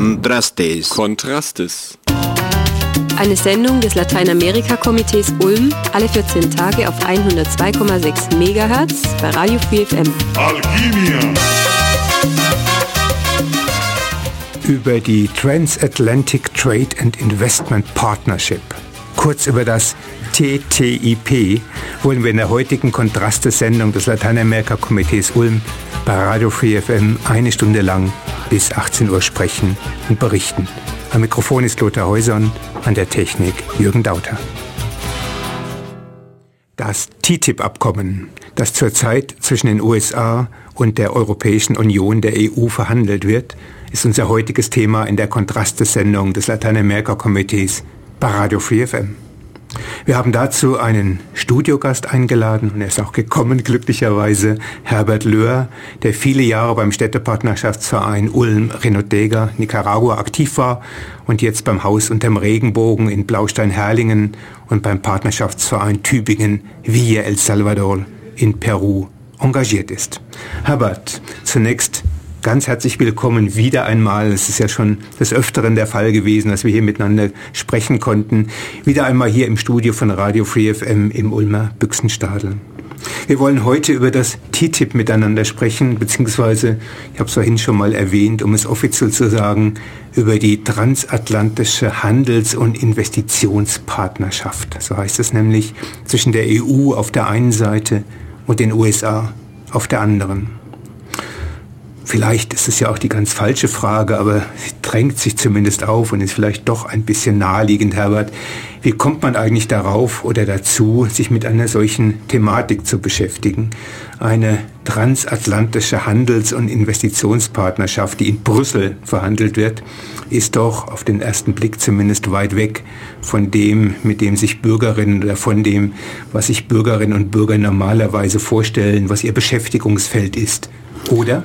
Contrastes. Kontrastes. Eine Sendung des Lateinamerika-Komitees Ulm alle 14 Tage auf 102,6 MHz bei Radio Free FM. Alquimia. Über die Transatlantic Trade and Investment Partnership, kurz über das TTIP, wollen wir in der heutigen Kontraste-Sendung des Lateinamerika-Komitees Ulm bei Radio Free FM eine Stunde lang bis 18 Uhr sprechen und berichten. Am Mikrofon ist Lothar Häusern, an der Technik Jürgen Dauter. Das TTIP-Abkommen, das zurzeit zwischen den USA und der Europäischen Union der EU verhandelt wird, ist unser heutiges Thema in der Kontraste-Sendung des Lateinamerika-Komitees bei Radio Free FM. Wir haben dazu einen Studiogast eingeladen und er ist auch gekommen, glücklicherweise, Herbert Löhr, der viele Jahre beim Städtepartnerschaftsverein Ulm-Renotega, Nicaragua aktiv war und jetzt beim Haus unterm Regenbogen in Blaustein-Herlingen und beim Partnerschaftsverein Tübingen Villa El Salvador in Peru engagiert ist. Herbert, zunächst ganz herzlich willkommen wieder einmal. Es ist ja schon des Öfteren der Fall gewesen, dass wir hier miteinander sprechen konnten. Wieder einmal hier im Studio von Radio Free FM im Ulmer Büchsenstadel. Wir wollen heute über das TTIP miteinander sprechen, beziehungsweise, ich habe es vorhin schon mal erwähnt, um es offiziell zu sagen, über die transatlantische Handels- und Investitionspartnerschaft. So heißt es nämlich zwischen der EU auf der einen Seite und den USA auf der anderen. Vielleicht ist es ja auch die ganz falsche Frage, aber sie drängt sich zumindest auf und ist vielleicht doch ein bisschen naheliegend, Herbert. Wie kommt man eigentlich darauf oder dazu, sich mit einer solchen Thematik zu beschäftigen? Eine transatlantische Handels- und Investitionspartnerschaft, die in Brüssel verhandelt wird, ist doch auf den ersten Blick zumindest weit weg von dem, mit dem sich Bürgerinnen oder von dem, was sich Bürgerinnen und Bürger normalerweise vorstellen, was ihr Beschäftigungsfeld ist. Oder?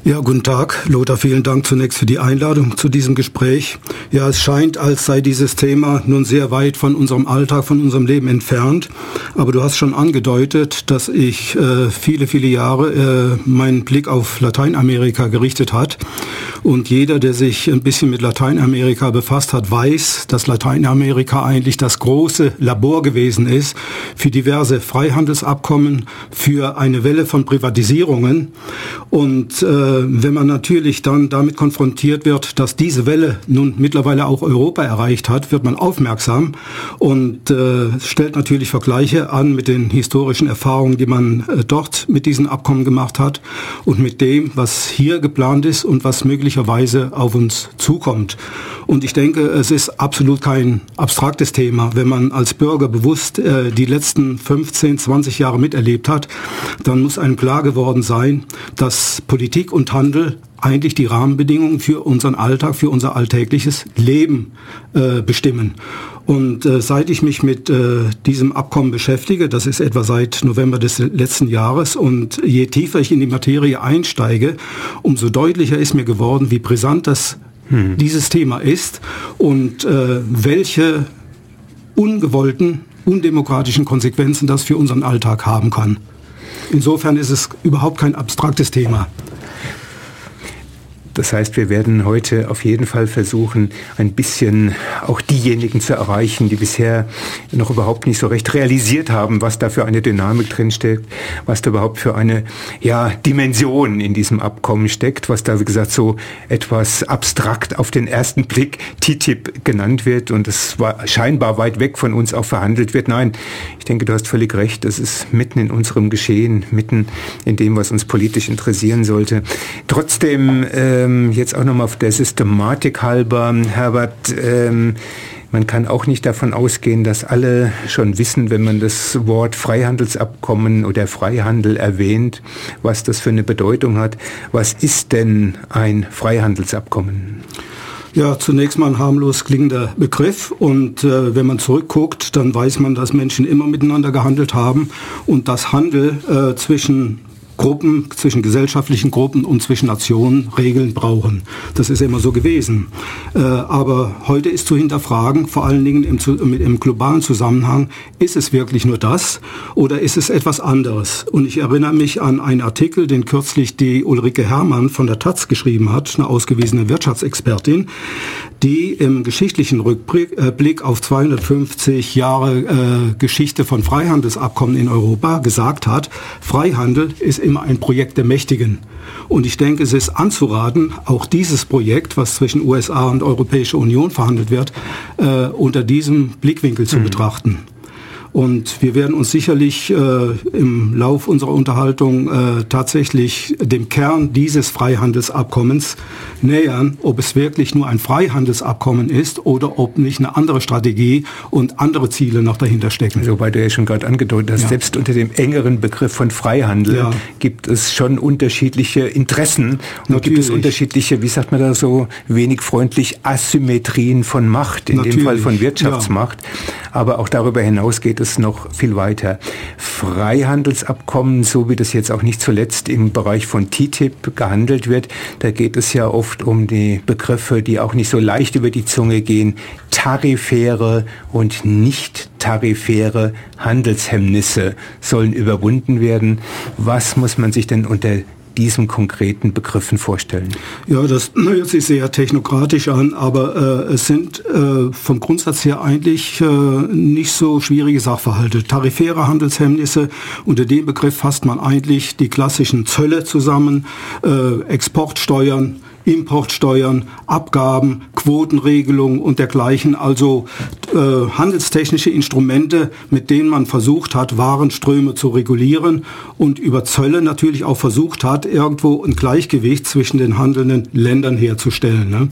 Ja, guten Tag, Lothar. Vielen Dank zunächst für die Einladung zu diesem Gespräch. Ja, es scheint, als sei dieses Thema nun sehr weit von unserem Alltag, von unserem Leben entfernt. Aber du hast schon angedeutet, dass ich äh, viele, viele Jahre äh, meinen Blick auf Lateinamerika gerichtet hat. Und jeder, der sich ein bisschen mit Lateinamerika befasst hat, weiß, dass Lateinamerika eigentlich das große Labor gewesen ist für diverse Freihandelsabkommen, für eine Welle von Privatisierungen. Und äh, wenn man natürlich dann damit konfrontiert wird, dass diese Welle nun mittlerweile auch Europa erreicht hat, wird man aufmerksam und äh, stellt natürlich Vergleiche an mit den historischen Erfahrungen, die man äh, dort mit diesen Abkommen gemacht hat und mit dem, was hier geplant ist und was möglicherweise auf uns zukommt. Und ich denke, es ist absolut kein abstraktes Thema. Wenn man als Bürger bewusst äh, die letzten 15, 20 Jahre miterlebt hat, dann muss einem klar geworden sein, dass Politik und Handel eigentlich die Rahmenbedingungen für unseren Alltag, für unser alltägliches Leben äh, bestimmen. Und äh, seit ich mich mit äh, diesem Abkommen beschäftige, das ist etwa seit November des letzten Jahres, und je tiefer ich in die Materie einsteige, umso deutlicher ist mir geworden, wie brisant das hm. dieses Thema ist und äh, welche ungewollten, undemokratischen Konsequenzen das für unseren Alltag haben kann. Insofern ist es überhaupt kein abstraktes Thema. Das heißt, wir werden heute auf jeden Fall versuchen, ein bisschen auch diejenigen zu erreichen, die bisher noch überhaupt nicht so recht realisiert haben, was da für eine Dynamik drinsteckt, was da überhaupt für eine ja, Dimension in diesem Abkommen steckt, was da, wie gesagt, so etwas abstrakt auf den ersten Blick TTIP genannt wird und es war scheinbar weit weg von uns auch verhandelt wird. Nein, ich denke, du hast völlig recht. Das ist mitten in unserem Geschehen, mitten in dem, was uns politisch interessieren sollte. Trotzdem, äh, ähm, jetzt auch nochmal auf der Systematik halber, Herbert, ähm, man kann auch nicht davon ausgehen, dass alle schon wissen, wenn man das Wort Freihandelsabkommen oder Freihandel erwähnt, was das für eine Bedeutung hat. Was ist denn ein Freihandelsabkommen? Ja, zunächst mal ein harmlos klingender Begriff und äh, wenn man zurückguckt, dann weiß man, dass Menschen immer miteinander gehandelt haben und dass Handel äh, zwischen Gruppen, zwischen gesellschaftlichen Gruppen und zwischen Nationen Regeln brauchen. Das ist immer so gewesen. Äh, aber heute ist zu hinterfragen, vor allen Dingen im, im, globalen Zusammenhang, ist es wirklich nur das oder ist es etwas anderes? Und ich erinnere mich an einen Artikel, den kürzlich die Ulrike Herrmann von der Taz geschrieben hat, eine ausgewiesene Wirtschaftsexpertin, die im geschichtlichen Rückblick äh, auf 250 Jahre äh, Geschichte von Freihandelsabkommen in Europa gesagt hat, Freihandel ist immer ein Projekt der Mächtigen. Und ich denke, es ist anzuraten, auch dieses Projekt, was zwischen USA und Europäischer Union verhandelt wird, äh, unter diesem Blickwinkel zu mhm. betrachten. Und wir werden uns sicherlich äh, im Lauf unserer Unterhaltung äh, tatsächlich dem Kern dieses Freihandelsabkommens nähern, ob es wirklich nur ein Freihandelsabkommen ist oder ob nicht eine andere Strategie und andere Ziele noch dahinter stecken. Also, weil du ja schon gerade angedeutet hast, ja. selbst unter dem engeren Begriff von Freihandel ja. gibt es schon unterschiedliche Interessen und Natürlich. gibt es unterschiedliche, wie sagt man da so, wenig freundlich Asymmetrien von Macht, in Natürlich. dem Fall von Wirtschaftsmacht. Ja. Aber auch darüber hinaus geht es noch viel weiter. Freihandelsabkommen, so wie das jetzt auch nicht zuletzt im Bereich von TTIP gehandelt wird, da geht es ja oft um die Begriffe, die auch nicht so leicht über die Zunge gehen. Tarifäre und nicht tarifäre Handelshemmnisse sollen überwunden werden. Was muss man sich denn unter diesen konkreten Begriffen vorstellen? Ja, das hört sich sehr technokratisch an, aber äh, es sind äh, vom Grundsatz her eigentlich äh, nicht so schwierige Sachverhalte. Tarifäre Handelshemmnisse, unter dem Begriff fasst man eigentlich die klassischen Zölle zusammen, äh, Exportsteuern, Importsteuern, Abgaben, Quotenregelungen und dergleichen, also äh, handelstechnische Instrumente, mit denen man versucht hat, Warenströme zu regulieren und über Zölle natürlich auch versucht hat, irgendwo ein Gleichgewicht zwischen den handelnden Ländern herzustellen. Ne?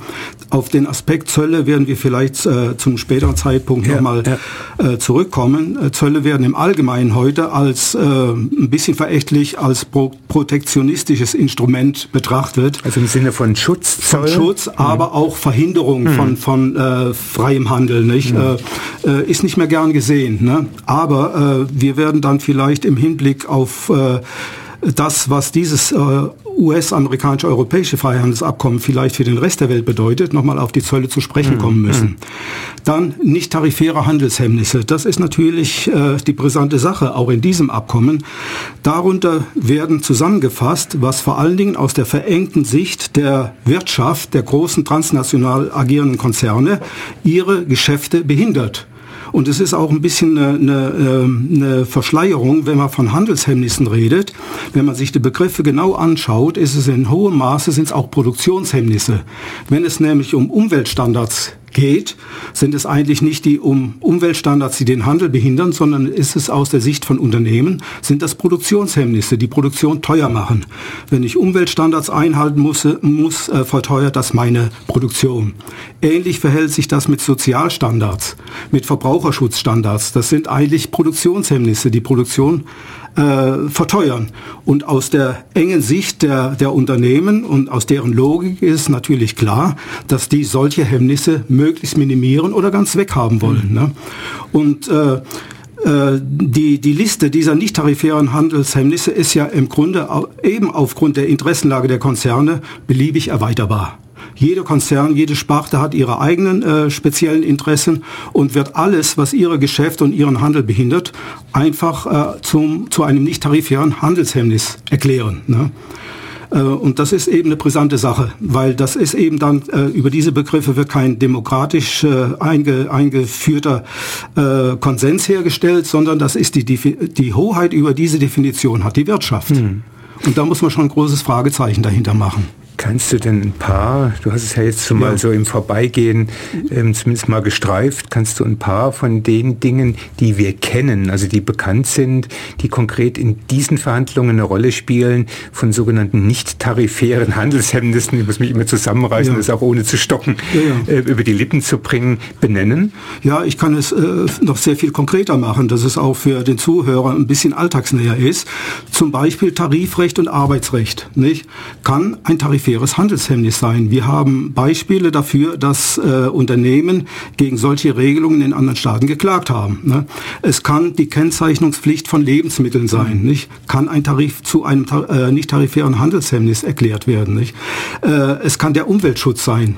Auf den Aspekt Zölle werden wir vielleicht äh, zum späteren Zeitpunkt ja, nochmal ja. äh, zurückkommen. Äh, Zölle werden im Allgemeinen heute als äh, ein bisschen verächtlich als pro protektionistisches Instrument betrachtet. Also im Sinne von Schutz, von Schutz, mhm. aber auch Verhinderung mhm. von, von äh, freiem Handel, nicht? Mhm. Äh, äh, ist nicht mehr gern gesehen. Ne? Aber äh, wir werden dann vielleicht im Hinblick auf äh, das, was dieses äh, US-amerikanische-europäische Freihandelsabkommen vielleicht für den Rest der Welt bedeutet, nochmal auf die Zölle zu sprechen mhm. kommen müssen. Mhm. Dann nicht tarifäre Handelshemmnisse. Das ist natürlich äh, die brisante Sache, auch in diesem Abkommen. Darunter werden zusammengefasst, was vor allen Dingen aus der verengten Sicht der Wirtschaft, der großen transnational agierenden Konzerne, ihre Geschäfte behindert. Und es ist auch ein bisschen eine, eine, ähm, eine Verschleierung, wenn man von Handelshemmnissen redet. Wenn man sich die Begriffe genau anschaut, ist es in hohem Maße sind es auch Produktionshemmnisse. Wenn es nämlich um Umweltstandards geht, sind es eigentlich nicht die um Umweltstandards, die den Handel behindern, sondern ist es aus der Sicht von Unternehmen, sind das Produktionshemmnisse, die Produktion teuer machen. Wenn ich Umweltstandards einhalten muss, muss äh, verteuert das meine Produktion. Ähnlich verhält sich das mit Sozialstandards, mit Verbraucherschutzstandards. Das sind eigentlich Produktionshemmnisse. Die Produktion äh, verteuern. Und aus der engen Sicht der, der Unternehmen und aus deren Logik ist natürlich klar, dass die solche Hemmnisse möglichst minimieren oder ganz weghaben wollen. Mhm. Ne? Und äh, äh die, die Liste dieser nicht tarifären Handelshemmnisse ist ja im Grunde eben aufgrund der Interessenlage der Konzerne beliebig erweiterbar. Jeder Konzern, jede Sparte hat ihre eigenen äh, speziellen Interessen und wird alles, was ihre Geschäfte und ihren Handel behindert, einfach äh, zum, zu einem nicht tarifären Handelshemmnis erklären. Ne? Äh, und das ist eben eine brisante Sache, weil das ist eben dann, äh, über diese Begriffe wird kein demokratisch äh, einge, eingeführter Konsens hergestellt, sondern das ist die, die, die Hoheit über diese Definition hat die Wirtschaft. Hm. Und da muss man schon ein großes Fragezeichen dahinter machen. Kannst du denn ein paar, du hast es ja jetzt schon ja. mal so im Vorbeigehen ähm, zumindest mal gestreift, kannst du ein paar von den Dingen, die wir kennen, also die bekannt sind, die konkret in diesen Verhandlungen eine Rolle spielen, von sogenannten nicht tarifären Handelshemmnissen, ich muss mich immer zusammenreißen, ja. das auch ohne zu stocken, ja, äh, über die Lippen zu bringen, benennen? Ja, ich kann es äh, noch sehr viel konkreter machen, dass es auch für den Zuhörer ein bisschen alltagsnäher ist. Zum Beispiel Tarifrecht und Arbeitsrecht. Nicht? Kann ein Tarifär tarifäres Handelshemmnis sein. Wir haben Beispiele dafür, dass äh, Unternehmen gegen solche Regelungen in anderen Staaten geklagt haben. Ne? Es kann die Kennzeichnungspflicht von Lebensmitteln sein, nicht? Kann ein Tarif zu einem äh, nicht tarifären Handelshemmnis erklärt werden, nicht? Äh, es kann der Umweltschutz sein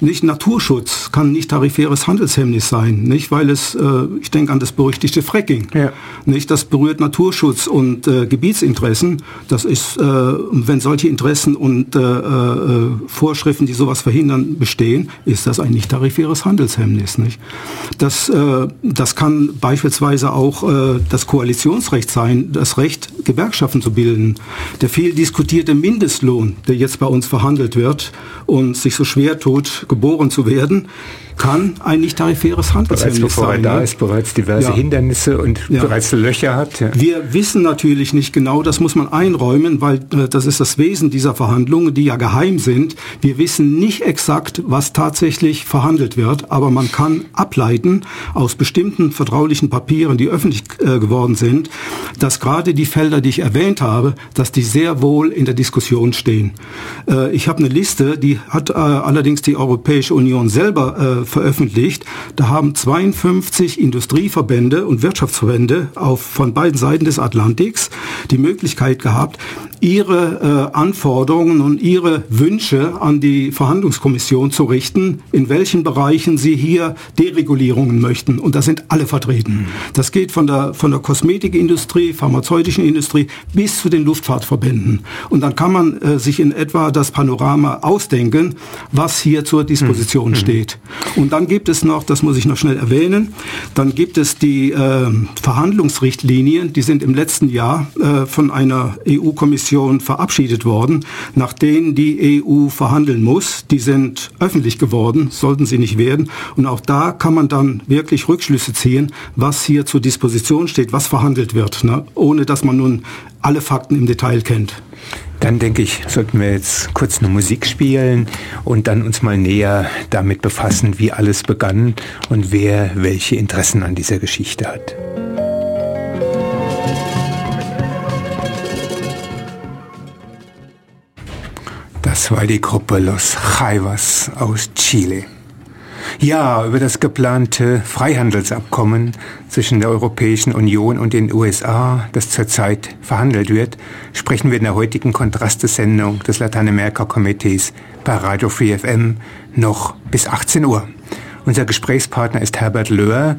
nicht Naturschutz kann nicht tarifäres Handelshemmnis sein, nicht weil es, äh, ich denke an das berüchtigte Fracking, ja. nicht das berührt Naturschutz und äh, Gebietsinteressen. Das ist, äh, wenn solche Interessen und äh, äh, Vorschriften, die sowas verhindern, bestehen, ist das ein nicht tarifäres Handelshemmnis, nicht? Das, äh, das kann beispielsweise auch das Koalitionsrecht sein, das Recht, Gewerkschaften zu bilden. Der viel diskutierte Mindestlohn, der jetzt bei uns verhandelt wird und sich so schwer tut, geboren zu werden, kann ein nicht tarifäres bevor sein. Da ne? ist, bereits diverse ja. Hindernisse und ja. bereits Löcher hat. Ja. Wir wissen natürlich nicht genau, das muss man einräumen, weil äh, das ist das Wesen dieser Verhandlungen, die ja geheim sind. Wir wissen nicht exakt, was tatsächlich verhandelt wird, aber man kann ableiten aus bestimmten vertraulichen Papieren, die öffentlich äh, geworden sind, dass gerade die Felder, die ich erwähnt habe, dass die sehr wohl in der Diskussion stehen. Äh, ich habe eine Liste, die hat äh, allerdings die Europäische Union selber äh, veröffentlicht. Da haben 52 Industrieverbände und Wirtschaftsverbände auf, von beiden Seiten des Atlantiks die Möglichkeit gehabt, ihre äh, Anforderungen und ihre Wünsche an die Verhandlungskommission zu richten, in welchen Bereichen sie hier Deregulierungen möchten. Und da sind alle vertreten. Das geht von der, von der Kosmetikindustrie, pharmazeutischen Industrie bis zu den Luftfahrtverbänden. Und dann kann man äh, sich in etwa das Panorama ausdenken, was hier zur Disposition mhm. steht. Und dann gibt es noch, das muss ich noch schnell erwähnen, dann gibt es die äh, Verhandlungsrichtlinien, die sind im letzten Jahr äh, von einer EU-Kommission verabschiedet worden, nach denen die EU verhandeln muss. Die sind öffentlich geworden, sollten sie nicht werden. Und auch da kann man dann wirklich Rückschlüsse ziehen, was hier zur Disposition steht, was verhandelt wird, ne? ohne dass man nun alle Fakten im Detail kennt. Dann denke ich, sollten wir jetzt kurz eine Musik spielen und dann uns mal näher damit befassen, wie alles begann und wer welche Interessen an dieser Geschichte hat. Das war die Gruppe Los Jaivas aus Chile. Ja, über das geplante Freihandelsabkommen zwischen der Europäischen Union und den USA, das zurzeit verhandelt wird, sprechen wir in der heutigen Kontrastesendung des Lateinamerika-Komitees bei Radio Free FM noch bis 18 Uhr. Unser Gesprächspartner ist Herbert Löhr,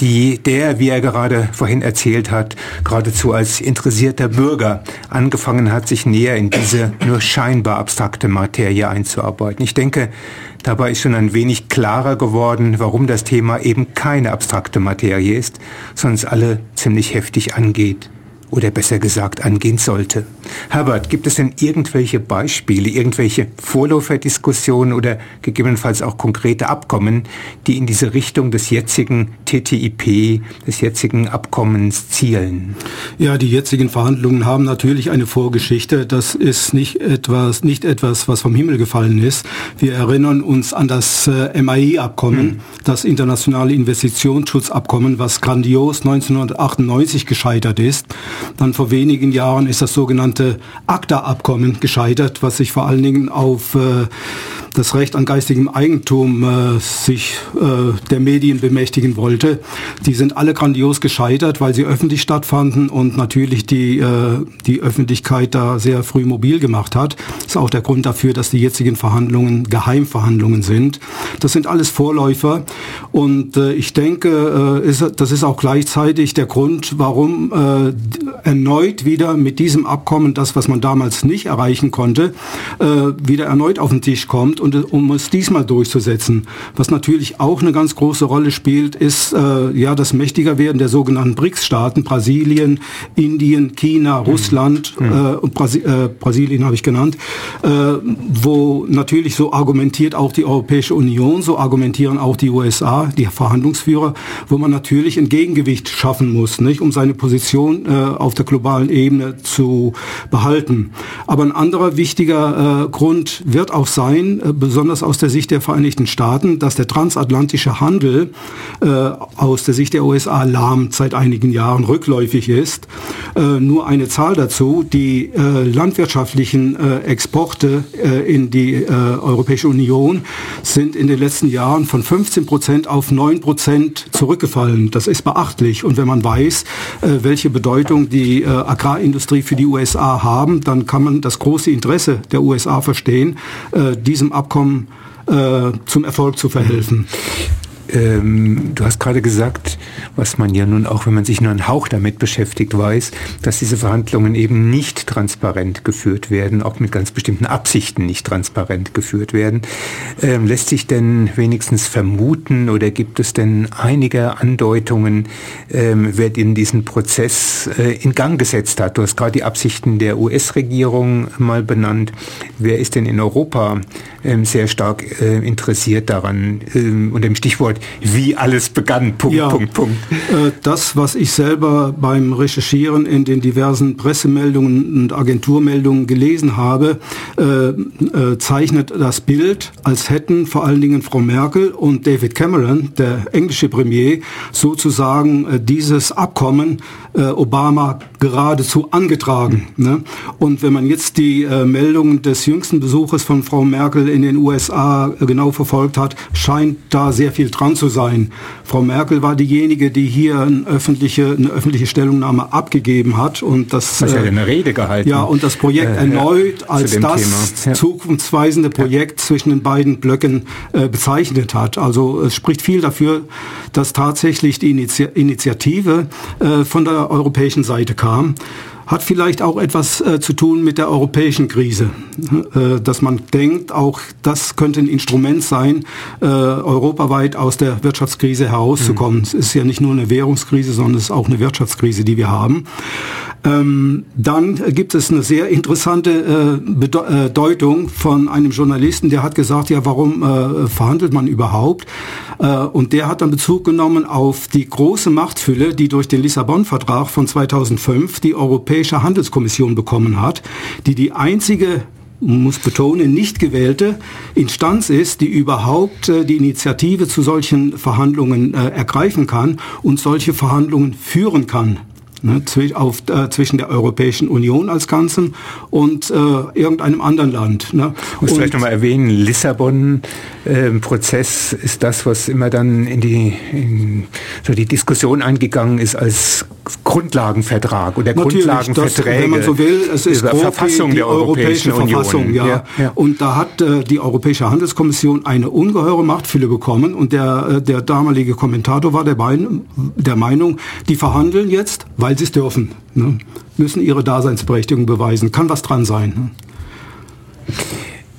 die der, wie er gerade vorhin erzählt hat, geradezu als interessierter Bürger angefangen hat, sich näher in diese nur scheinbar abstrakte Materie einzuarbeiten. Ich denke, dabei ist schon ein wenig klarer geworden, warum das Thema eben keine abstrakte Materie ist, sondern es alle ziemlich heftig angeht oder besser gesagt angehen sollte. Herbert, gibt es denn irgendwelche Beispiele, irgendwelche Vorläuferdiskussionen oder gegebenenfalls auch konkrete Abkommen, die in diese Richtung des jetzigen TTIP, des jetzigen Abkommens zielen? Ja, die jetzigen Verhandlungen haben natürlich eine Vorgeschichte. Das ist nicht etwas, nicht etwas, was vom Himmel gefallen ist. Wir erinnern uns an das äh, MAI-Abkommen, mhm. das internationale Investitionsschutzabkommen, was grandios 1998 gescheitert ist. Dann vor wenigen Jahren ist das sogenannte ACTA-Abkommen gescheitert, was sich vor allen Dingen auf äh, das Recht an geistigem Eigentum äh, sich äh, der Medien bemächtigen wollte. Die sind alle grandios gescheitert, weil sie öffentlich stattfanden und natürlich die, äh, die Öffentlichkeit da sehr früh mobil gemacht hat. Das ist auch der Grund dafür, dass die jetzigen Verhandlungen Geheimverhandlungen sind. Das sind alles Vorläufer und äh, ich denke, äh, ist, das ist auch gleichzeitig der Grund, warum äh, erneut wieder mit diesem Abkommen das, was man damals nicht erreichen konnte, äh, wieder erneut auf den Tisch kommt und um es diesmal durchzusetzen. Was natürlich auch eine ganz große Rolle spielt, ist äh, ja das mächtiger werden der sogenannten BRICS-Staaten, Brasilien, Indien, China, mhm. Russland mhm. äh, und Brasi äh, Brasilien habe ich genannt, äh, wo natürlich so argumentiert auch die Europäische Union, so argumentieren auch die USA, die Verhandlungsführer, wo man natürlich ein Gegengewicht schaffen muss, nicht, um seine Position äh, auf der globalen Ebene zu behalten. Aber ein anderer wichtiger äh, Grund wird auch sein, äh, besonders aus der Sicht der Vereinigten Staaten, dass der transatlantische Handel äh, aus der Sicht der USA lahmt seit einigen Jahren, rückläufig ist. Äh, nur eine Zahl dazu, die äh, landwirtschaftlichen Exporte in die Europäische Union sind in den letzten Jahren von 15 Prozent auf 9 Prozent zurückgefallen. Das ist beachtlich. Und wenn man weiß, welche Bedeutung die Agrarindustrie für die USA haben, dann kann man das große Interesse der USA verstehen, diesem Abkommen zum Erfolg zu verhelfen. Ähm, du hast gerade gesagt, was man ja nun auch, wenn man sich nur einen Hauch damit beschäftigt, weiß, dass diese Verhandlungen eben nicht transparent geführt werden, auch mit ganz bestimmten Absichten nicht transparent geführt werden. Ähm, lässt sich denn wenigstens vermuten oder gibt es denn einige Andeutungen, ähm, wer in diesen Prozess äh, in Gang gesetzt hat? Du hast gerade die Absichten der US-Regierung mal benannt. Wer ist denn in Europa ähm, sehr stark äh, interessiert daran, ähm, unter dem Stichwort wie alles begann. Punkt, ja, Punkt, Punkt. Äh, das, was ich selber beim Recherchieren in den diversen Pressemeldungen und Agenturmeldungen gelesen habe, äh, äh, zeichnet das Bild, als hätten vor allen Dingen Frau Merkel und David Cameron, der englische Premier, sozusagen äh, dieses Abkommen äh, Obama geradezu angetragen. Ne? Und wenn man jetzt die äh, Meldungen des jüngsten Besuches von Frau Merkel in den USA genau verfolgt hat, scheint da sehr viel dran zu sein. Frau Merkel war diejenige, die hier eine öffentliche, eine öffentliche Stellungnahme abgegeben hat und das, äh, eine Rede gehalten. Ja, und das Projekt äh, erneut ja, als das ja. zukunftsweisende Projekt ja. zwischen den beiden Blöcken äh, bezeichnet hat. Also es spricht viel dafür, dass tatsächlich die Initi Initiative äh, von der europäischen Seite kam hat vielleicht auch etwas äh, zu tun mit der europäischen Krise, äh, dass man denkt, auch das könnte ein Instrument sein, äh, europaweit aus der Wirtschaftskrise herauszukommen. Mhm. Es ist ja nicht nur eine Währungskrise, sondern es ist auch eine Wirtschaftskrise, die wir haben. Ähm, dann gibt es eine sehr interessante äh, äh, Deutung von einem Journalisten, der hat gesagt, ja, warum äh, verhandelt man überhaupt? Äh, und der hat dann Bezug genommen auf die große Machtfülle, die durch den Lissabon-Vertrag von 2005 die Europäische Handelskommission bekommen hat, die die einzige muss betonen, nicht gewählte Instanz ist, die überhaupt äh, die Initiative zu solchen Verhandlungen äh, ergreifen kann und solche Verhandlungen führen kann ne, auf, äh, zwischen der Europäischen Union als Ganzen und äh, irgendeinem anderen Land. Ne. Ich muss vielleicht nochmal erwähnen, Lissabon-Prozess äh, ist das, was immer dann in die, in so die Diskussion eingegangen ist als Grundlagenvertrag oder Grundlagenverträge. wenn man so will, es ist grob Verfassung die, die Europäische Verfassung. Ja. Ja, ja. Und da hat äh, die Europäische Handelskommission eine ungeheure Machtfülle bekommen und der, äh, der damalige Kommentator war der, Bein, der Meinung, die verhandeln jetzt, weil weil sie es dürfen. Ne? Müssen ihre Daseinsberechtigung beweisen. Kann was dran sein. Ne?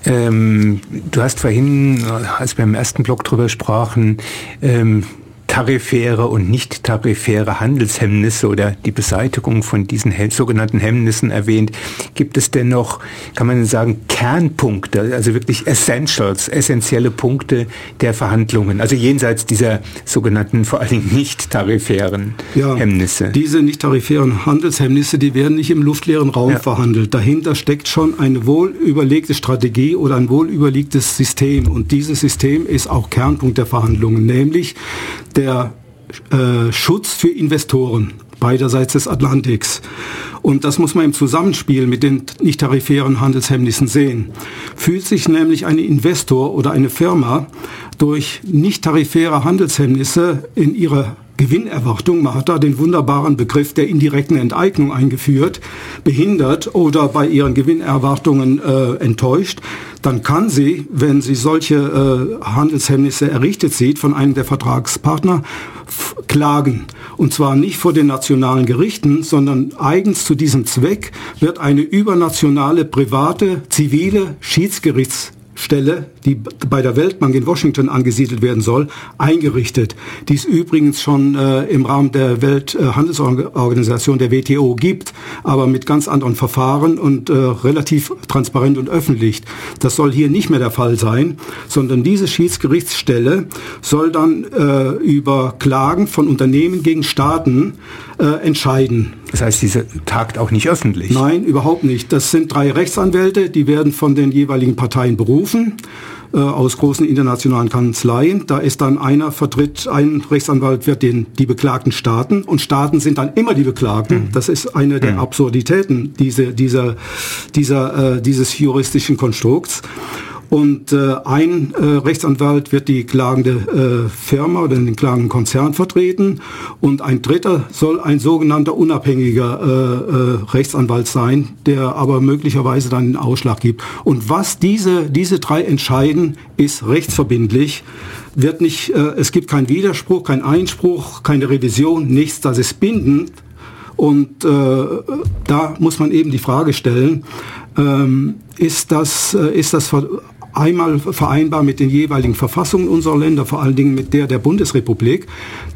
Ähm, du hast vorhin, als wir im ersten Block drüber sprachen, ähm, tarifäre und nicht tarifäre Handelshemmnisse oder die Beseitigung von diesen sogenannten Hemmnissen erwähnt. Gibt es denn noch, kann man sagen, Kernpunkte, also wirklich Essentials, essentielle Punkte der Verhandlungen, also jenseits dieser sogenannten vor allen Dingen nicht tarifären ja, Hemmnisse? Diese nicht tarifären Handelshemmnisse, die werden nicht im luftleeren Raum ja. verhandelt. Dahinter steckt schon eine wohl überlegte Strategie oder ein wohl überlegtes System und dieses System ist auch Kernpunkt der Verhandlungen, nämlich der äh, Schutz für Investoren beiderseits des Atlantiks. Und das muss man im Zusammenspiel mit den nicht tarifären Handelshemmnissen sehen. Fühlt sich nämlich ein Investor oder eine Firma durch nicht tarifäre Handelshemmnisse in ihrer Gewinnerwartung, man hat da den wunderbaren Begriff der indirekten Enteignung eingeführt, behindert oder bei ihren Gewinnerwartungen äh, enttäuscht, dann kann sie, wenn sie solche äh, Handelshemmnisse errichtet sieht von einem der Vertragspartner, klagen. Und zwar nicht vor den nationalen Gerichten, sondern eigens zu diesem Zweck wird eine übernationale, private, zivile Schiedsgerichts Stelle, die bei der Weltbank in Washington angesiedelt werden soll, eingerichtet, die es übrigens schon äh, im Rahmen der Welthandelsorganisation der WTO gibt, aber mit ganz anderen Verfahren und äh, relativ transparent und öffentlich. Das soll hier nicht mehr der Fall sein, sondern diese Schiedsgerichtsstelle soll dann äh, über Klagen von Unternehmen gegen Staaten äh, entscheiden. Das heißt, diese tagt auch nicht öffentlich? Nein, überhaupt nicht. Das sind drei Rechtsanwälte, die werden von den jeweiligen Parteien berufen äh, aus großen internationalen Kanzleien. Da ist dann einer vertritt, ein Rechtsanwalt wird den, die beklagten Staaten und Staaten sind dann immer die Beklagten. Mhm. Das ist eine der mhm. Absurditäten diese, dieser, dieser, äh, dieses juristischen Konstrukts. Und äh, ein äh, Rechtsanwalt wird die klagende äh, Firma oder den klagenden Konzern vertreten und ein dritter soll ein sogenannter unabhängiger äh, äh, Rechtsanwalt sein, der aber möglicherweise dann den Ausschlag gibt. Und was diese, diese drei entscheiden, ist rechtsverbindlich wird nicht, äh, es gibt keinen Widerspruch, keinen Einspruch, keine Revision, nichts, das ist bindend. Und äh, da muss man eben die Frage stellen, ähm, ist das, äh, ist das einmal vereinbar mit den jeweiligen Verfassungen unserer Länder, vor allen Dingen mit der der Bundesrepublik,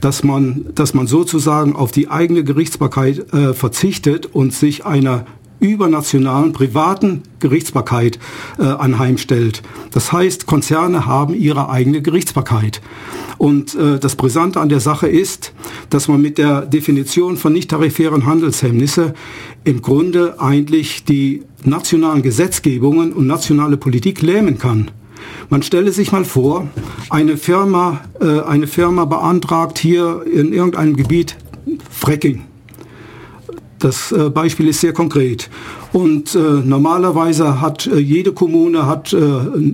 dass man, dass man sozusagen auf die eigene Gerichtsbarkeit äh, verzichtet und sich einer übernationalen privaten Gerichtsbarkeit äh, anheimstellt. Das heißt, Konzerne haben ihre eigene Gerichtsbarkeit. Und äh, das Brisante an der Sache ist, dass man mit der Definition von nicht tarifären Handelshemmnisse im Grunde eigentlich die nationalen Gesetzgebungen und nationale Politik lähmen kann. Man stelle sich mal vor, eine Firma, äh, eine Firma beantragt hier in irgendeinem Gebiet Fracking. Das äh, Beispiel ist sehr konkret. Und äh, normalerweise hat äh, jede Kommune hat äh,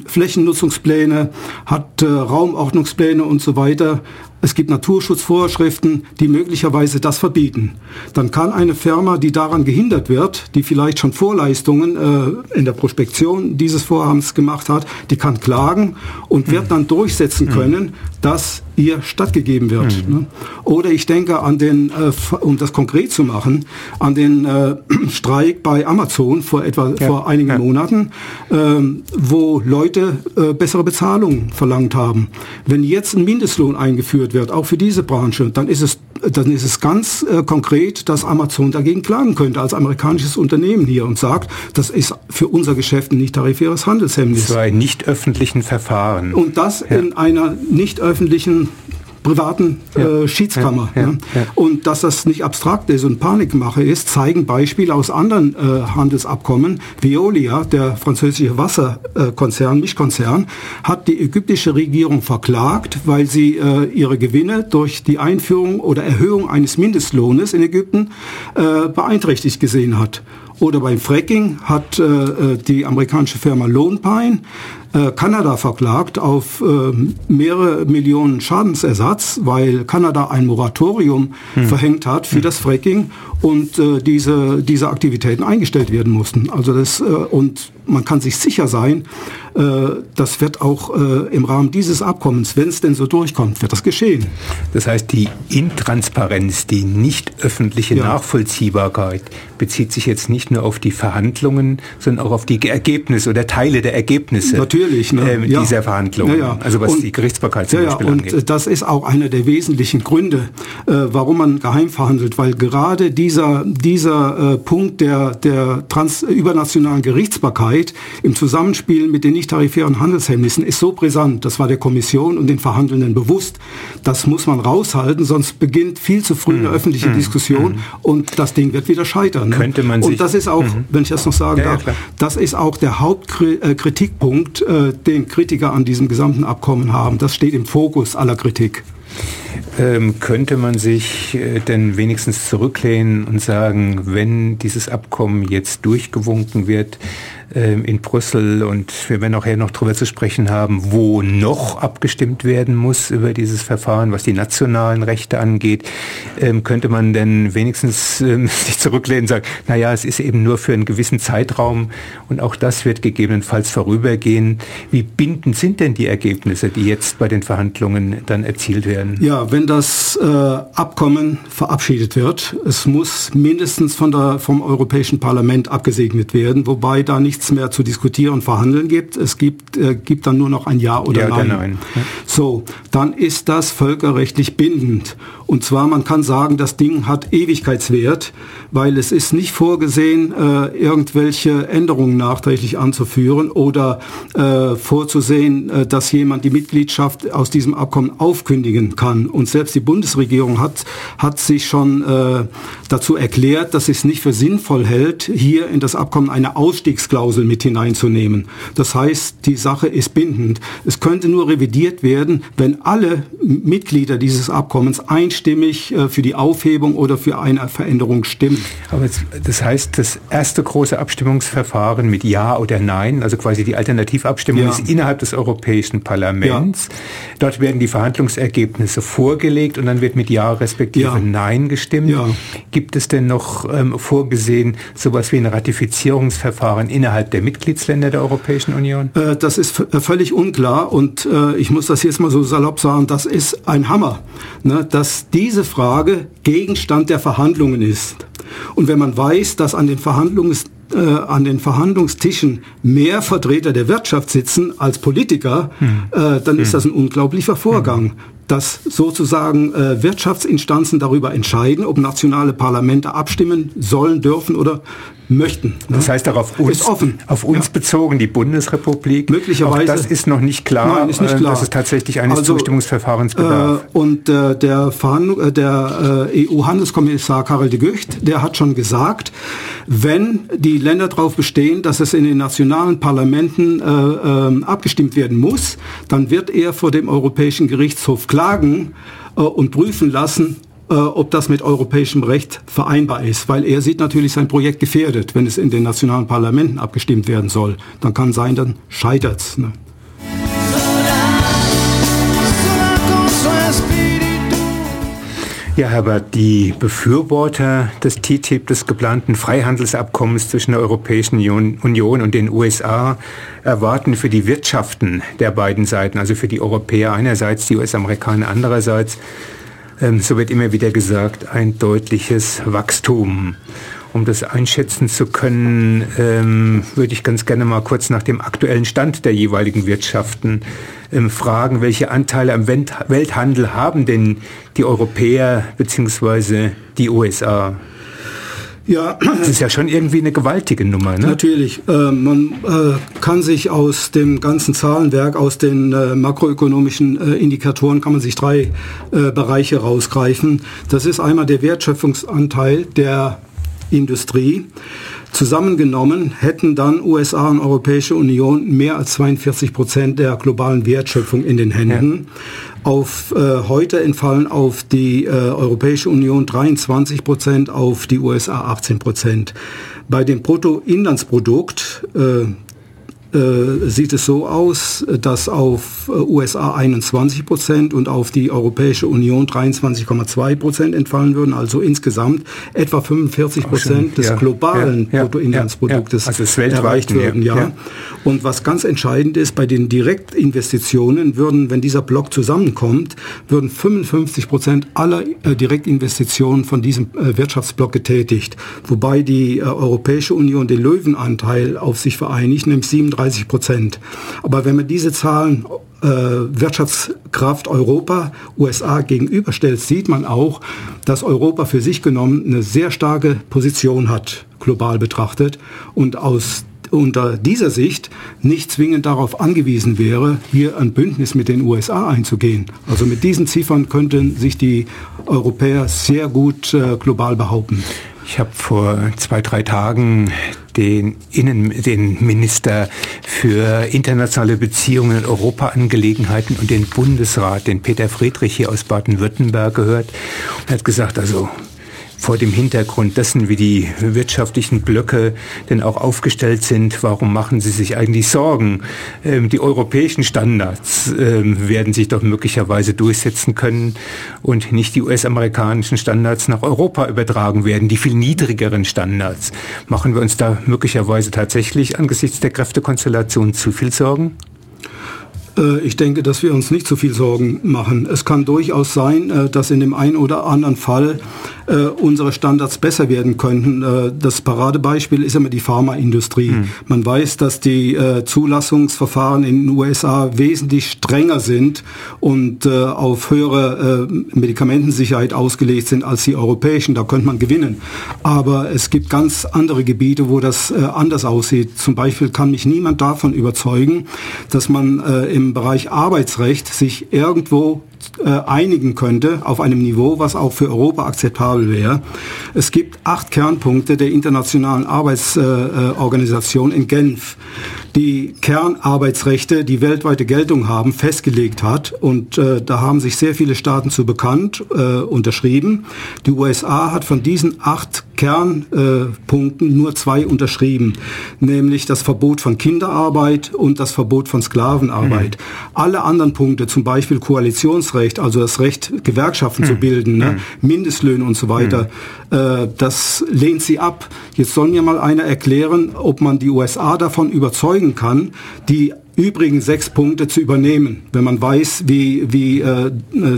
Flächennutzungspläne, hat äh, Raumordnungspläne und so weiter. Es gibt Naturschutzvorschriften, die möglicherweise das verbieten. Dann kann eine Firma, die daran gehindert wird, die vielleicht schon Vorleistungen äh, in der Prospektion dieses Vorhabens gemacht hat, die kann klagen und wird dann durchsetzen können, dass ihr stattgegeben wird. Mhm. Oder ich denke an den, äh, um das konkret zu machen, an den äh, Streik bei Amazon vor etwa ja. vor einigen ja. Monaten, ähm, wo Leute äh, bessere Bezahlung verlangt haben. Wenn jetzt ein Mindestlohn eingeführt wird, auch für diese Branche, dann ist es, dann ist es ganz konkret, dass Amazon dagegen klagen könnte als amerikanisches Unternehmen hier und sagt, das ist für unser Geschäft ein nicht tarifäres Handelshemmnis. Zu einem nicht öffentlichen Verfahren. Und das ja. in einer nicht öffentlichen privaten ja. äh, Schiedskammer. Ja. Ja. Und dass das nicht abstrakt ist und Panikmache ist, zeigen Beispiele aus anderen äh, Handelsabkommen. Veolia, der französische Wasserkonzern, Mischkonzern, hat die ägyptische Regierung verklagt, weil sie äh, ihre Gewinne durch die Einführung oder Erhöhung eines Mindestlohnes in Ägypten äh, beeinträchtigt gesehen hat. Oder beim Fracking hat äh die amerikanische Firma Lone Pine äh, Kanada verklagt auf äh, mehrere Millionen Schadensersatz, weil Kanada ein Moratorium hm. verhängt hat für hm. das Fracking und äh, diese, diese Aktivitäten eingestellt werden mussten. Also das, und man kann sich sicher sein, das wird auch im Rahmen dieses Abkommens, wenn es denn so durchkommt, wird das geschehen. Das heißt, die Intransparenz, die nicht öffentliche ja. Nachvollziehbarkeit bezieht sich jetzt nicht nur auf die Verhandlungen, sondern auch auf die Ergebnisse oder Teile der Ergebnisse. Natürlich natürlich, ne? äh, ja. dieser Verhandlungen. Ja, ja. Also was und, die Gerichtsbarkeit zum Beispiel und angeht. das ist auch einer der wesentlichen Gründe, äh, warum man geheim verhandelt, weil gerade dieser, dieser äh, Punkt der, der trans übernationalen Gerichtsbarkeit im Zusammenspiel mit den nicht tarifären Handelshemmnissen ist so brisant. Das war der Kommission und den Verhandelnden bewusst. Das muss man raushalten, sonst beginnt viel zu früh eine mmh, öffentliche mmh, Diskussion mmh. und das Ding wird wieder scheitern. Ne? Könnte man und das ist auch, wenn ich das noch sagen darf, das ist auch der Hauptkritikpunkt äh, den Kritiker an diesem gesamten Abkommen haben. Das steht im Fokus aller Kritik. Ähm, könnte man sich äh, denn wenigstens zurücklehnen und sagen, wenn dieses Abkommen jetzt durchgewunken wird, in Brüssel und wir werden auch hier noch darüber zu sprechen haben, wo noch abgestimmt werden muss über dieses Verfahren, was die nationalen Rechte angeht, ähm, könnte man denn wenigstens ähm, sich zurücklehnen und sagen, naja, es ist eben nur für einen gewissen Zeitraum und auch das wird gegebenenfalls vorübergehen. Wie bindend sind denn die Ergebnisse, die jetzt bei den Verhandlungen dann erzielt werden? Ja, wenn das äh, Abkommen verabschiedet wird, es muss mindestens von der, vom Europäischen Parlament abgesegnet werden, wobei da nichts nichts mehr zu diskutieren und verhandeln gibt. Es gibt, äh, gibt dann nur noch ein Ja oder ja, Nein. Nein. Ja. So, dann ist das völkerrechtlich bindend. Und zwar, man kann sagen, das Ding hat Ewigkeitswert, weil es ist nicht vorgesehen, äh, irgendwelche Änderungen nachträglich anzuführen oder äh, vorzusehen, äh, dass jemand die Mitgliedschaft aus diesem Abkommen aufkündigen kann Und selbst die Bundesregierung hat, hat sich schon äh, dazu erklärt, dass sie es nicht für sinnvoll hält, hier in das Abkommen eine Ausstiegsklausel mit hineinzunehmen. Das heißt, die Sache ist bindend. Es könnte nur revidiert werden, wenn alle Mitglieder dieses Abkommens einstimmig äh, für die Aufhebung oder für eine Veränderung stimmen. Aber das heißt, das erste große Abstimmungsverfahren mit Ja oder Nein, also quasi die Alternativabstimmung ja. ist innerhalb des Europäischen Parlaments. Ja. Dort werden die Verhandlungsergebnisse vorgelegt und dann wird mit Ja respektive ja. Nein gestimmt. Gibt es denn noch ähm, vorgesehen sowas wie ein Ratifizierungsverfahren innerhalb der Mitgliedsländer der Europäischen Union? Äh, das ist äh, völlig unklar und äh, ich muss das jetzt mal so salopp sagen, das ist ein Hammer, ne, dass diese Frage Gegenstand der Verhandlungen ist. Und wenn man weiß, dass an den Verhandlungs äh, an den Verhandlungstischen mehr Vertreter der Wirtschaft sitzen als Politiker, hm. äh, dann hm. ist das ein unglaublicher Vorgang. Hm dass sozusagen äh, Wirtschaftsinstanzen darüber entscheiden, ob nationale Parlamente abstimmen sollen, dürfen oder möchten. Ne? Das heißt darauf uns, ist offen. auf uns ja. bezogen, die Bundesrepublik. Möglicherweise. Auch das ist noch nicht klar, Nein, ist nicht äh, klar. dass es tatsächlich eines also, Zustimmungsverfahrens bedarf. Äh, und äh, der, äh, der äh, EU-Handelskommissar Karel de Gucht, der hat schon gesagt, wenn die Länder darauf bestehen, dass es in den nationalen Parlamenten äh, ähm, abgestimmt werden muss, dann wird er vor dem Europäischen Gerichtshof klagen und prüfen lassen, äh, ob das mit europäischem Recht vereinbar ist, weil er sieht natürlich sein Projekt gefährdet, wenn es in den nationalen Parlamenten abgestimmt werden soll. Dann kann sein, dann scheitert es. Ne? Ja, Herbert, die Befürworter des TTIP, des geplanten Freihandelsabkommens zwischen der Europäischen Union und den USA, erwarten für die Wirtschaften der beiden Seiten, also für die Europäer einerseits, die US-Amerikaner andererseits, ähm, so wird immer wieder gesagt, ein deutliches Wachstum. Um das einschätzen zu können, ähm, würde ich ganz gerne mal kurz nach dem aktuellen Stand der jeweiligen Wirtschaften ähm, fragen, welche Anteile am Welthandel haben denn die Europäer bzw. die USA? Ja, das ist ja schon irgendwie eine gewaltige Nummer. Ne? Natürlich. Äh, man äh, kann sich aus dem ganzen Zahlenwerk, aus den äh, makroökonomischen äh, Indikatoren, kann man sich drei äh, Bereiche rausgreifen. Das ist einmal der Wertschöpfungsanteil der Industrie. Zusammengenommen hätten dann USA und Europäische Union mehr als 42 Prozent der globalen Wertschöpfung in den Händen. Ja. Auf äh, heute entfallen auf die äh, Europäische Union 23 Prozent, auf die USA 18 Prozent. Bei dem Bruttoinlandsprodukt, äh, äh, sieht es so aus, dass auf äh, USA 21 Prozent und auf die Europäische Union 23,2 Prozent entfallen würden, also insgesamt etwa 45 Prozent des ja, globalen ja, Bruttoinlandsproduktes ja, also erreicht würden. Ja. Und was ganz entscheidend ist, bei den Direktinvestitionen würden, wenn dieser Block zusammenkommt, würden 55 Prozent aller äh, Direktinvestitionen von diesem äh, Wirtschaftsblock getätigt, wobei die Europäische Union den Löwenanteil auf sich vereinigt, nämlich 37 30 Prozent. Aber wenn man diese Zahlen äh, Wirtschaftskraft Europa, USA gegenüberstellt, sieht man auch, dass Europa für sich genommen eine sehr starke Position hat, global betrachtet. Und aus unter dieser Sicht nicht zwingend darauf angewiesen wäre, hier ein Bündnis mit den USA einzugehen. Also mit diesen Ziffern könnten sich die Europäer sehr gut äh, global behaupten. Ich habe vor zwei, drei Tagen den, Innen, den Minister für internationale Beziehungen und Europaangelegenheiten und den Bundesrat, den Peter Friedrich hier aus Baden-Württemberg gehört und hat gesagt, also vor dem Hintergrund dessen, wie die wirtschaftlichen Blöcke denn auch aufgestellt sind, warum machen Sie sich eigentlich Sorgen? Ähm, die europäischen Standards ähm, werden sich doch möglicherweise durchsetzen können und nicht die US-amerikanischen Standards nach Europa übertragen werden, die viel niedrigeren Standards. Machen wir uns da möglicherweise tatsächlich angesichts der Kräftekonstellation zu viel Sorgen? Äh, ich denke, dass wir uns nicht zu viel Sorgen machen. Es kann durchaus sein, äh, dass in dem einen oder anderen Fall äh, unsere Standards besser werden könnten. Das Paradebeispiel ist immer die Pharmaindustrie. Hm. Man weiß, dass die Zulassungsverfahren in den USA wesentlich strenger sind und auf höhere Medikamentensicherheit ausgelegt sind als die europäischen. Da könnte man gewinnen. Aber es gibt ganz andere Gebiete, wo das anders aussieht. Zum Beispiel kann mich niemand davon überzeugen, dass man im Bereich Arbeitsrecht sich irgendwo äh, einigen könnte auf einem Niveau, was auch für Europa akzeptabel wäre. Es gibt acht Kernpunkte der Internationalen Arbeitsorganisation in Genf, die Kernarbeitsrechte, die weltweite Geltung haben, festgelegt hat. Und äh, da haben sich sehr viele Staaten zu bekannt, äh, unterschrieben. Die USA hat von diesen acht Kernpunkten nur zwei unterschrieben, nämlich das Verbot von Kinderarbeit und das Verbot von Sklavenarbeit. Mhm. Alle anderen Punkte, zum Beispiel Koalitionsrecht, also das Recht, Gewerkschaften mhm. zu bilden, ne, mhm. Mindestlöhne und so weiter, mhm. äh, das lehnt sie ab. Jetzt soll mir mal einer erklären, ob man die USA davon überzeugen kann, die übrigen sechs Punkte zu übernehmen, wenn man weiß, wie, wie äh,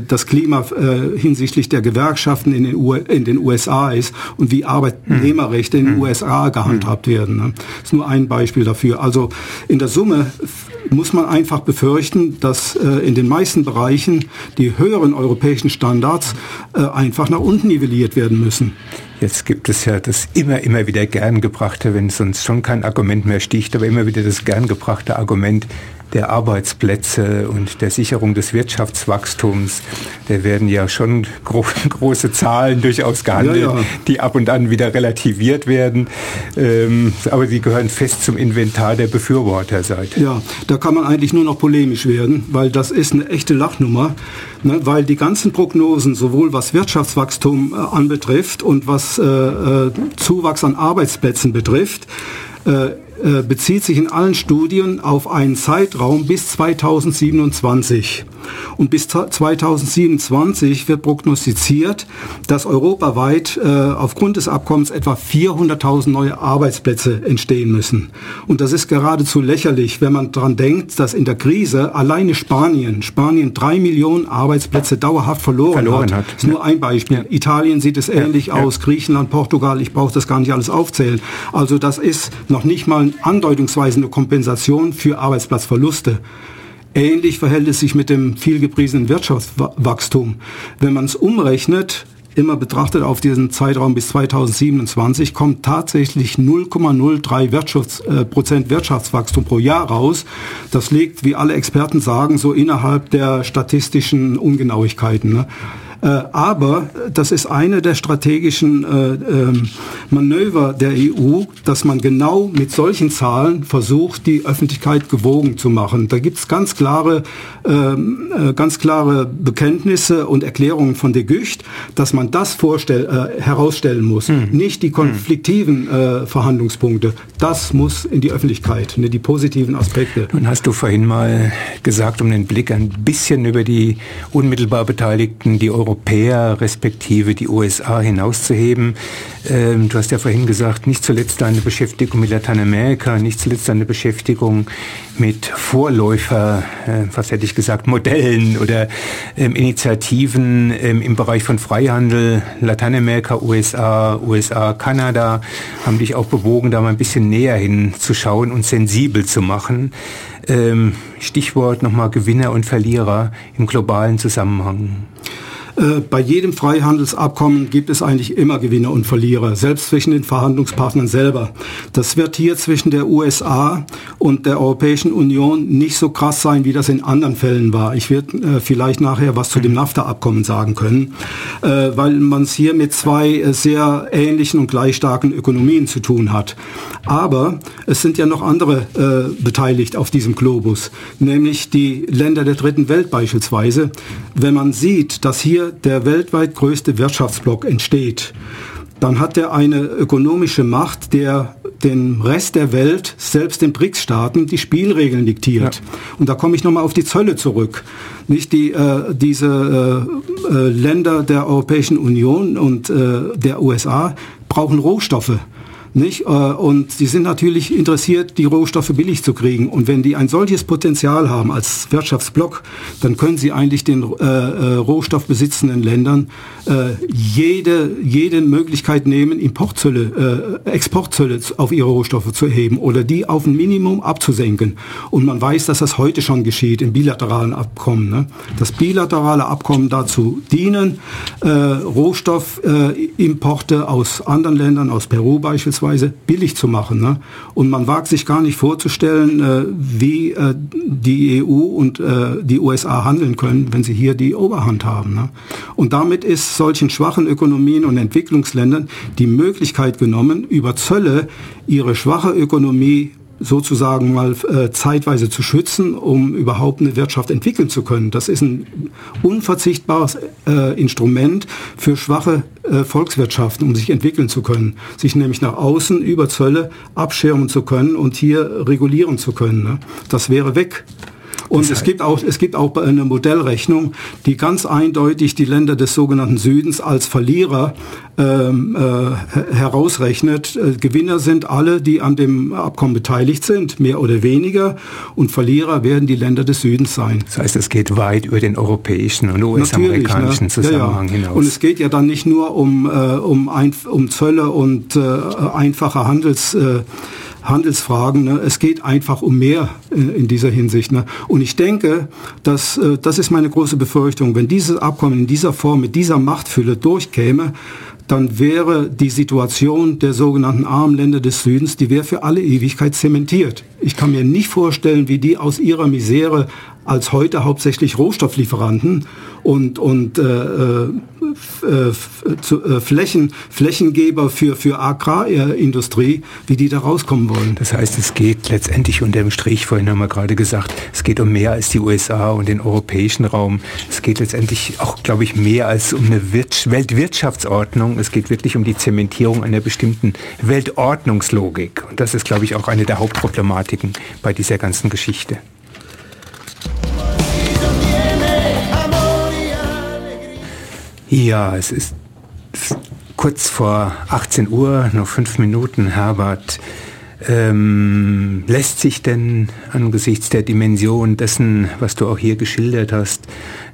das Klima äh, hinsichtlich der Gewerkschaften in den, U in den USA ist und wie Arbeitnehmerrechte in den hm. USA gehandhabt hm. werden. Ne? Das ist nur ein Beispiel dafür. Also in der Summe muss man einfach befürchten, dass äh, in den meisten Bereichen die höheren europäischen Standards äh, einfach nach unten nivelliert werden müssen. Jetzt gibt es ja das immer, immer wieder gern gebrachte, wenn sonst schon kein Argument mehr sticht, aber immer wieder das gern gebrachte Argument, der Arbeitsplätze und der Sicherung des Wirtschaftswachstums, da werden ja schon gro große Zahlen durchaus gehandelt, ja, ja. die ab und an wieder relativiert werden. Ähm, aber sie gehören fest zum Inventar der Befürworterseite. Ja, da kann man eigentlich nur noch polemisch werden, weil das ist eine echte Lachnummer, ne, weil die ganzen Prognosen, sowohl was Wirtschaftswachstum äh, anbetrifft und was äh, äh, Zuwachs an Arbeitsplätzen betrifft, äh, äh, bezieht sich in allen Studien auf einen Zeitraum bis 2027. Und bis 2027 wird prognostiziert, dass europaweit äh, aufgrund des Abkommens etwa 400.000 neue Arbeitsplätze entstehen müssen. Und das ist geradezu lächerlich, wenn man daran denkt, dass in der Krise alleine Spanien, Spanien drei Millionen Arbeitsplätze dauerhaft verloren, verloren hat. hat. Das ist nur ein Beispiel. Ja. Italien sieht es ähnlich ja. aus, Griechenland, Portugal, ich brauche das gar nicht alles aufzählen. Also das ist noch nicht mal andeutungsweise eine Kompensation für Arbeitsplatzverluste. Ähnlich verhält es sich mit dem vielgepriesenen Wirtschaftswachstum. Wenn man es umrechnet, immer betrachtet auf diesen Zeitraum bis 2027, kommt tatsächlich 0,03 Wirtschafts, äh, Wirtschaftswachstum pro Jahr raus. Das liegt, wie alle Experten sagen, so innerhalb der statistischen Ungenauigkeiten. Ne? Äh, aber das ist eine der strategischen äh, ähm, Manöver der EU, dass man genau mit solchen Zahlen versucht, die Öffentlichkeit gewogen zu machen. Da gibt es ganz klare, ähm, äh, ganz klare Bekenntnisse und Erklärungen von de Gucht, dass man das vorstell, herausstellen muss, hm. nicht die konfliktiven hm. Verhandlungspunkte. Das muss in die Öffentlichkeit, ne, die positiven Aspekte. Nun hast du vorhin mal gesagt, um den Blick ein bisschen über die unmittelbar Beteiligten, die Euro Europäer respektive die USA hinauszuheben. Ähm, du hast ja vorhin gesagt, nicht zuletzt eine Beschäftigung mit Lateinamerika, nicht zuletzt eine Beschäftigung mit Vorläufer, äh, was hätte ich gesagt, Modellen oder ähm, Initiativen ähm, im Bereich von Freihandel, Lateinamerika, USA, USA, Kanada, haben dich auch bewogen, da mal ein bisschen näher hinzuschauen und sensibel zu machen. Ähm, Stichwort nochmal Gewinner und Verlierer im globalen Zusammenhang. Äh, bei jedem Freihandelsabkommen gibt es eigentlich immer Gewinner und Verlierer, selbst zwischen den Verhandlungspartnern selber. Das wird hier zwischen der USA und der Europäischen Union nicht so krass sein, wie das in anderen Fällen war. Ich werde äh, vielleicht nachher was zu dem NAFTA-Abkommen sagen können, äh, weil man es hier mit zwei äh, sehr ähnlichen und gleich starken Ökonomien zu tun hat. Aber es sind ja noch andere äh, beteiligt auf diesem Globus, nämlich die Länder der dritten Welt beispielsweise. Wenn man sieht, dass hier der weltweit größte Wirtschaftsblock entsteht, dann hat er eine ökonomische Macht, der dem Rest der Welt, selbst den BRICS-Staaten, die Spielregeln diktiert. Ja. Und da komme ich nochmal auf die Zölle zurück. Nicht die, äh, diese äh, äh, Länder der Europäischen Union und äh, der USA brauchen Rohstoffe. Nicht? Äh, und sie sind natürlich interessiert, die Rohstoffe billig zu kriegen. Und wenn die ein solches Potenzial haben als Wirtschaftsblock, dann können sie eigentlich den äh, äh, rohstoffbesitzenden Ländern äh, jede, jede Möglichkeit nehmen, Importzölle, äh, Exportzölle auf ihre Rohstoffe zu erheben oder die auf ein Minimum abzusenken. Und man weiß, dass das heute schon geschieht im bilateralen Abkommen. Ne? Das bilaterale Abkommen dazu dienen, äh, Rohstoffimporte aus anderen Ländern, aus Peru beispielsweise, vergleichsweise billig zu machen. Ne? Und man wagt sich gar nicht vorzustellen, äh, wie äh, die EU und äh, die USA handeln können, wenn sie hier die Oberhand haben. Ne? Und damit ist solchen schwachen Ökonomien und Entwicklungsländern die Möglichkeit genommen, über Zölle ihre schwache Ökonomie sozusagen mal äh, zeitweise zu schützen, um überhaupt eine Wirtschaft entwickeln zu können. Das ist ein unverzichtbares äh, Instrument für schwache äh, Volkswirtschaften, um sich entwickeln zu können. Sich nämlich nach außen über Zölle abschirmen zu können und hier regulieren zu können. Ne? Das wäre weg. Und es gibt auch, es gibt auch eine Modellrechnung, die ganz eindeutig die Länder des sogenannten Südens als Verlierer ähm, äh, herausrechnet. Äh, Gewinner sind alle, die an dem Abkommen beteiligt sind, mehr oder weniger. Und Verlierer werden die Länder des Südens sein. Das heißt, es geht weit über den europäischen und US-amerikanischen ne? Zusammenhang ja, ja. hinaus. Und es geht ja dann nicht nur um, äh, um, ein, um Zölle und äh, einfache Handels äh, Handelsfragen. Ne? Es geht einfach um mehr in, in dieser Hinsicht. Ne? Und ich denke, dass äh, das ist meine große Befürchtung, wenn dieses Abkommen in dieser Form mit dieser Machtfülle durchkäme, dann wäre die Situation der sogenannten armen Länder des Südens, die wäre für alle Ewigkeit zementiert. Ich kann mir nicht vorstellen, wie die aus ihrer Misere als heute hauptsächlich Rohstofflieferanten und, und äh, äh, zu, äh, Flächen, Flächengeber für, für Agrarindustrie, wie die da rauskommen wollen. Das heißt, es geht letztendlich unter dem Strich, vorhin haben wir gerade gesagt, es geht um mehr als die USA und den europäischen Raum. Es geht letztendlich auch, glaube ich, mehr als um eine Weltwirtschaftsordnung. Es geht wirklich um die Zementierung einer bestimmten Weltordnungslogik. Und das ist, glaube ich, auch eine der Hauptproblematiken bei dieser ganzen Geschichte. Ja, es ist kurz vor 18 Uhr, noch fünf Minuten, Herbert. Ähm, lässt sich denn angesichts der Dimension dessen, was du auch hier geschildert hast,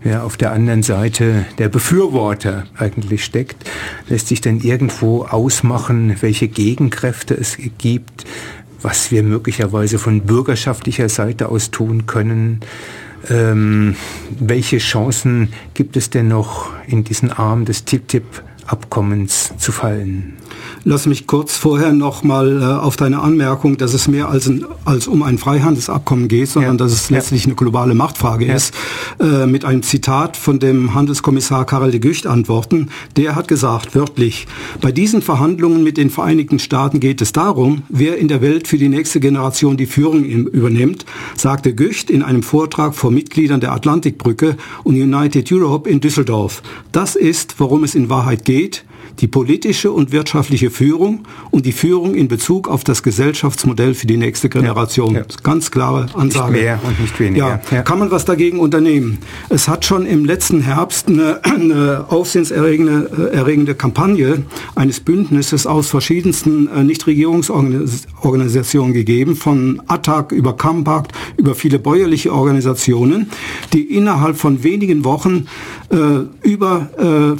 wer auf der anderen Seite der Befürworter eigentlich steckt, lässt sich denn irgendwo ausmachen, welche Gegenkräfte es gibt, was wir möglicherweise von bürgerschaftlicher Seite aus tun können, ähm, welche Chancen gibt es denn noch in diesen Arm des TTIP-Abkommens zu fallen? Lass mich kurz vorher noch mal äh, auf deine Anmerkung, dass es mehr als, ein, als um ein Freihandelsabkommen geht, sondern ja. dass es letztlich ja. eine globale Machtfrage ja. ist, äh, mit einem Zitat von dem Handelskommissar Karel de Gucht antworten. Der hat gesagt, wörtlich, bei diesen Verhandlungen mit den Vereinigten Staaten geht es darum, wer in der Welt für die nächste Generation die Führung übernimmt, sagte Gücht in einem Vortrag vor Mitgliedern der Atlantikbrücke und United Europe in Düsseldorf. Das ist, worum es in Wahrheit geht die politische und wirtschaftliche Führung und die Führung in Bezug auf das Gesellschaftsmodell für die nächste Generation. Ja, ja. Ganz klare Ansage. Nicht mehr und nicht weniger. Ja, Kann man was dagegen unternehmen? Es hat schon im letzten Herbst eine, eine aufsehenserregende äh, erregende Kampagne eines Bündnisses aus verschiedensten äh, Nichtregierungsorganisationen gegeben, von ATTAC über Kampakt, über viele bäuerliche Organisationen, die innerhalb von wenigen Wochen äh, über äh,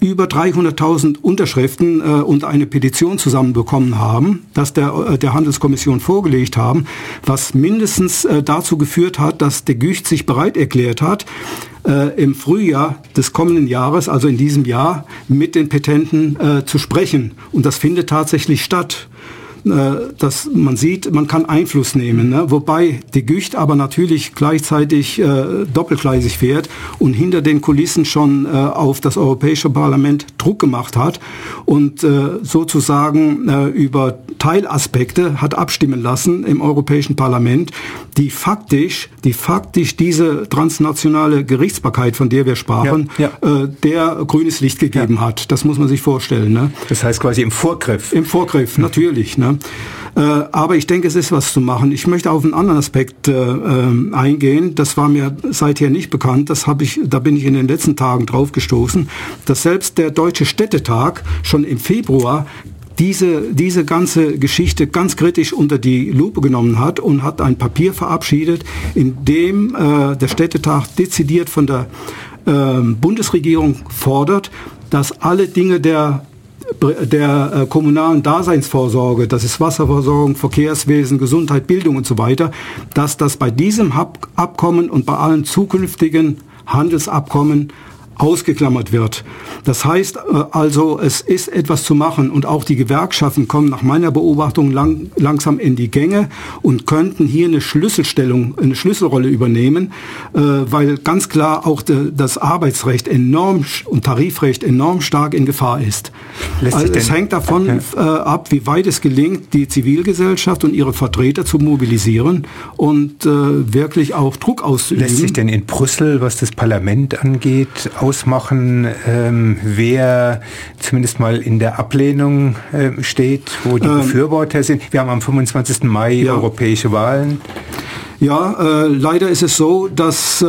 über 300.000 Unterschriften äh, und eine Petition zusammenbekommen haben, das der, äh, der Handelskommission vorgelegt haben, was mindestens äh, dazu geführt hat, dass der Gücht sich bereit erklärt hat, äh, im Frühjahr des kommenden Jahres, also in diesem Jahr, mit den Petenten äh, zu sprechen. Und das findet tatsächlich statt. Äh, dass man sieht, man kann Einfluss nehmen. Ne? Wobei die Gücht aber natürlich gleichzeitig äh, doppelgleisig fährt und hinter den Kulissen schon äh, auf das Europäische Parlament Druck gemacht hat und äh, sozusagen äh, über Teilaspekte hat abstimmen lassen im Europäischen Parlament, die faktisch, die faktisch diese transnationale Gerichtsbarkeit, von der wir sprachen, ja, ja. Äh, der grünes Licht gegeben ja. hat. Das muss man sich vorstellen. Ne? Das heißt quasi im Vorgriff. Im Vorgriff, natürlich. Ne? Äh, aber ich denke, es ist was zu machen. Ich möchte auf einen anderen Aspekt äh, äh, eingehen. Das war mir seither nicht bekannt. Das habe ich, da bin ich in den letzten Tagen drauf gestoßen, dass selbst der Deutsche Städtetag schon im Februar diese, diese ganze Geschichte ganz kritisch unter die Lupe genommen hat und hat ein Papier verabschiedet, in dem äh, der Städtetag dezidiert von der äh, Bundesregierung fordert, dass alle Dinge der der äh, kommunalen Daseinsvorsorge, das ist Wasserversorgung, Verkehrswesen, Gesundheit, Bildung und so weiter, dass das bei diesem Abkommen und bei allen zukünftigen Handelsabkommen ausgeklammert wird. Das heißt äh, also, es ist etwas zu machen und auch die Gewerkschaften kommen nach meiner Beobachtung lang, langsam in die Gänge und könnten hier eine Schlüsselstellung, eine Schlüsselrolle übernehmen, äh, weil ganz klar auch das Arbeitsrecht enorm und Tarifrecht enorm stark in Gefahr ist. Also es hängt davon ja. äh, ab, wie weit es gelingt, die Zivilgesellschaft und ihre Vertreter zu mobilisieren und wirklich auch Druck auszuüben. Lässt sich denn in Brüssel, was das Parlament angeht, ausmachen, ähm, wer zumindest mal in der Ablehnung äh, steht, wo die ähm, Befürworter sind? Wir haben am 25. Mai ja. europäische Wahlen. Ja, äh, leider ist es so, dass, äh,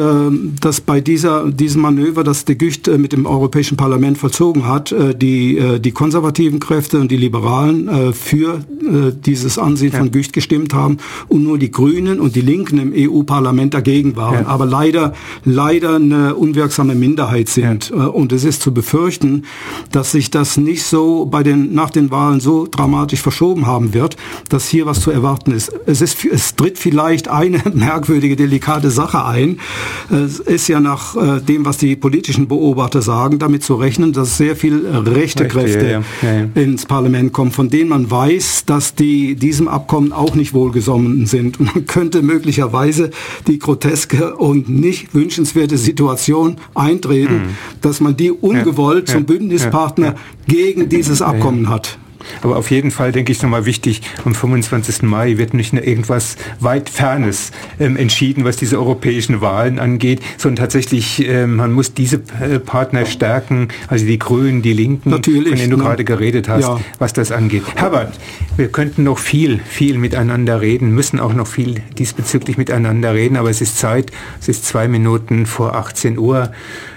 dass bei dieser, diesem Manöver, das de Gucht äh, mit dem Europäischen Parlament vollzogen hat, äh, die, äh, die konservativen Kräfte und die Liberalen äh, für äh, dieses Ansehen ja. von Gücht gestimmt haben und nur die Grünen und die Linken im EU-Parlament dagegen waren. Ja. Aber leider, leider eine unwirksame Minderheit sind. Ja. Äh, und es ist zu befürchten, dass sich das nicht so bei den, nach den Wahlen so dramatisch verschoben haben wird, dass hier was zu erwarten ist. Es, ist, es tritt vielleicht eine merkwürdige, delikate Sache ein. Es ist ja nach äh, dem, was die politischen Beobachter sagen, damit zu rechnen, dass sehr viel rechte Kräfte ja, ja. Ja, ins Parlament kommen, von denen man weiß, dass die diesem Abkommen auch nicht wohlgesonnen sind. Und man könnte möglicherweise die groteske und nicht wünschenswerte Situation eintreten, mhm. dass man die ungewollt zum Bündnispartner gegen dieses Abkommen hat. Aber auf jeden Fall denke ich nochmal wichtig, am 25. Mai wird nicht nur irgendwas weit Fernes ähm, entschieden, was diese europäischen Wahlen angeht, sondern tatsächlich, ähm, man muss diese äh, Partner stärken, also die Grünen, die Linken, Natürlich, von denen du ne? gerade geredet hast, ja. was das angeht. Herbert, wir könnten noch viel, viel miteinander reden, müssen auch noch viel diesbezüglich miteinander reden, aber es ist Zeit, es ist zwei Minuten vor 18 Uhr.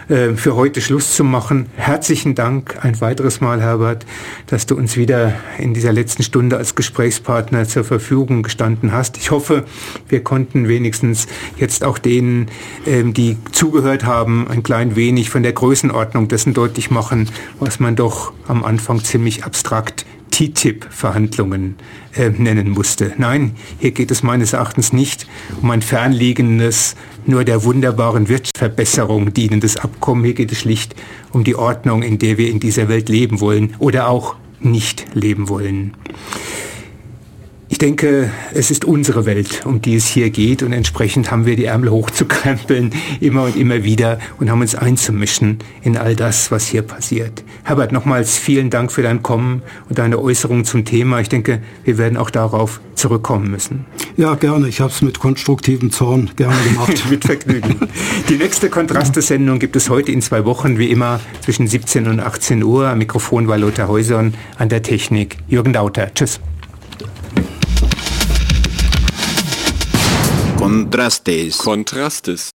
Äh, für heute Schluss zu machen. Herzlichen Dank ein weiteres Mal, Herbert, dass du uns wieder in dieser letzten Stunde als Gesprächspartner zur Verfügung gestanden hast. Ich hoffe, wir konnten wenigstens jetzt auch denen, ähm, die zugehört haben, ein klein wenig von der Größenordnung dessen deutlich machen, was man doch am Anfang ziemlich abstrakt TTIP-Verhandlungen äh, nennen musste. Nein, hier geht es meines Erachtens nicht um ein fernliegendes, nur der wunderbaren Wirtschaftsverbesserung dienendes Abkommen. Hier geht es schlicht um die Ordnung, in der wir in dieser Welt leben wollen oder auch nicht leben wollen. Ich denke, es ist unsere Welt, um die es hier geht und entsprechend haben wir die Ärmel hochzukrempeln, immer und immer wieder und haben uns einzumischen in all das, was hier passiert. Herbert, nochmals vielen Dank für dein Kommen und deine Äußerungen zum Thema. Ich denke, wir werden auch darauf zurückkommen müssen. Ja, gerne. Ich habe es mit konstruktivem Zorn gerne gemacht. mit Vergnügen. Die nächste Kontraste-Sendung gibt es heute in zwei Wochen, wie immer, zwischen 17 und 18 Uhr. Am Mikrofon war Lothar Häusern, an der Technik Jürgen Dauter. Tschüss. Contrastes. Contrastes.